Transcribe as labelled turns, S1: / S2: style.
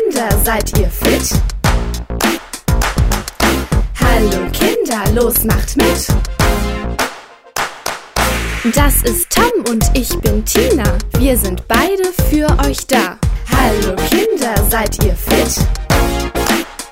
S1: Kinder, seid ihr fit? Hallo Kinder, los macht mit! Das ist Tom und ich bin Tina. Wir sind beide für euch da. Hallo Kinder, seid ihr fit?